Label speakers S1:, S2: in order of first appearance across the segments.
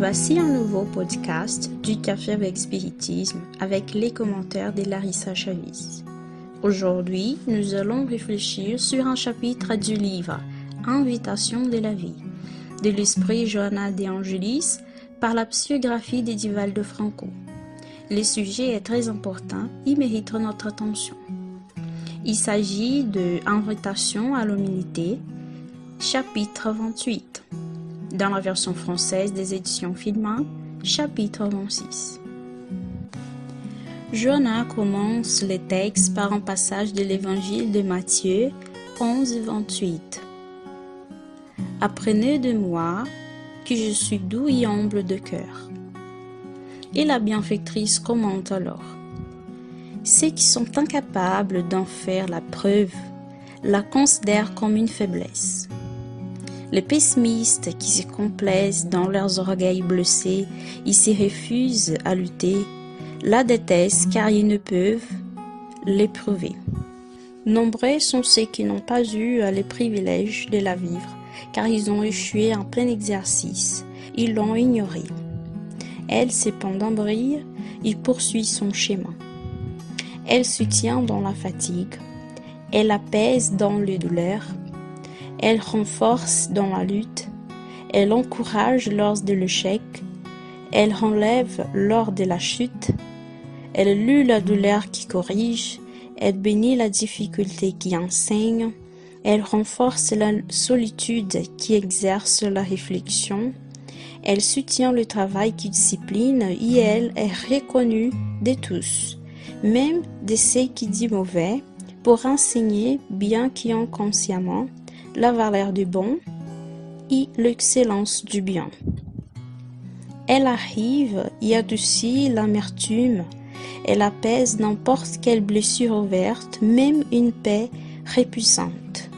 S1: Voici un nouveau podcast du Café avec Spiritisme avec les commentaires de Larissa Chavis. Aujourd'hui, nous allons réfléchir sur un chapitre du livre Invitation de la vie de l'esprit Johanna de Angelis par la psychographie de Franco. Le sujet est très important, il mérite notre attention. Il s'agit de Invitation à l'humilité, chapitre 28, dans la version française des éditions Filma, chapitre 26. Johanna commence le texte par un passage de l'évangile de Matthieu 11, 28. Apprenez de moi que je suis doux et humble de cœur. Et la bienfaitrice commente alors. Ceux qui sont incapables d'en faire la preuve la considèrent comme une faiblesse. Les pessimistes qui se complaisent dans leurs orgueils blessés et se refusent à lutter, la détestent car ils ne peuvent l'éprouver. Nombreux sont ceux qui n'ont pas eu les privilèges de la vivre car ils ont échoué en plein exercice. Ils l'ont ignoré. Elle cependant brille, il poursuit son chemin. Elle soutient dans la fatigue, elle apaise dans les douleurs, elle renforce dans la lutte, elle encourage lors de l'échec, elle enlève lors de la chute, elle lue la douleur qui corrige, elle bénit la difficulté qui enseigne, elle renforce la solitude qui exerce la réflexion. Elle soutient le travail qui discipline. Et elle est reconnue de tous, même de ceux qui disent mauvais, pour enseigner, bien qu'inconsciemment, la valeur du bon et l'excellence du bien. Elle arrive et adoucit l'amertume, elle apaise n'importe quelle blessure ouverte, même une paix répuissante.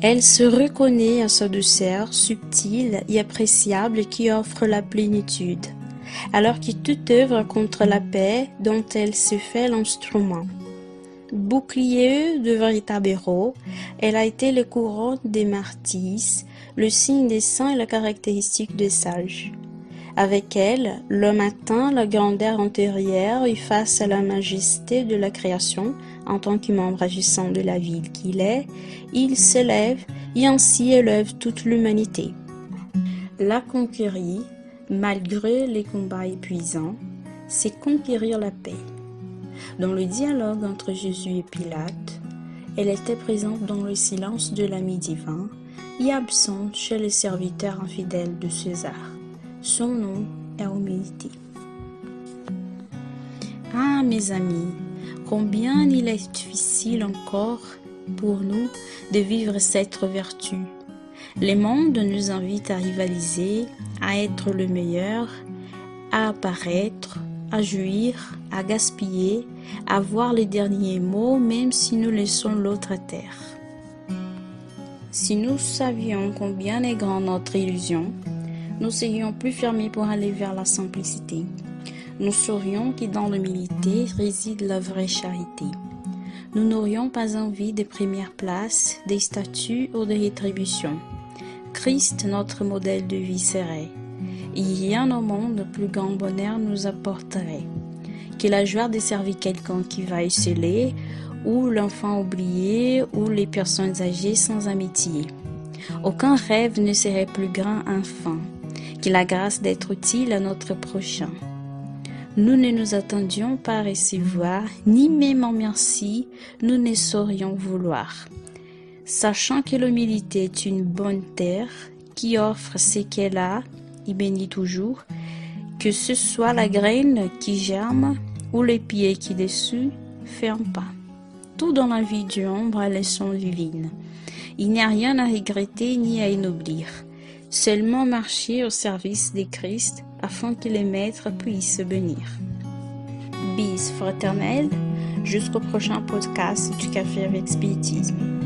S1: Elle se reconnaît à sa douceur subtile et appréciable qui offre la plénitude, alors que toute œuvre contre la paix dont elle se fait l'instrument. Bouclier de véritable héros, elle a été le courant des martyrs, le signe des saints et la caractéristique des sages. Avec elle, l'homme atteint la grandeur antérieure et face à la majesté de la création, en tant que membre agissant de la ville qu'il est, il s'élève et ainsi élève toute l'humanité. La conquérir, malgré les combats épuisants, c'est conquérir la paix. Dans le dialogue entre Jésus et Pilate, elle était présente dans le silence de l'ami divin et absente chez les serviteurs infidèles de César. Son nom est humilité. Ah, mes amis, combien il est difficile encore pour nous de vivre cette vertu. Le monde nous invite à rivaliser, à être le meilleur, à apparaître, à jouir, à gaspiller, à voir les derniers mots même si nous laissons l'autre à terre. Si nous savions combien est grande notre illusion, nous serions plus fermés pour aller vers la simplicité. Nous saurions que dans l'humilité réside la vraie charité. Nous n'aurions pas envie des premières places, des statuts ou des rétributions. Christ, notre modèle de vie, serait. Rien au monde plus grand bonheur nous apporterait que la joie de servir quelqu'un qui va exceller, ou l'enfant oublié, ou les personnes âgées sans amitié. Aucun rêve ne serait plus grand enfin que la grâce d'être utile à notre prochain. Nous ne nous attendions pas à recevoir, ni même en merci, nous ne saurions vouloir. Sachant que l'humilité est une bonne terre qui offre ce qu'elle a et bénit toujours, que ce soit la graine qui germe ou les pieds qui dessus ferment pas. Tout dans la vie du homme a leçon divine. Il n'y a rien à regretter ni à ennoblir seulement marcher au service de Christ afin que les maîtres puissent bénir. Bis fraternel, jusqu'au prochain podcast du Café avec Spiritisme.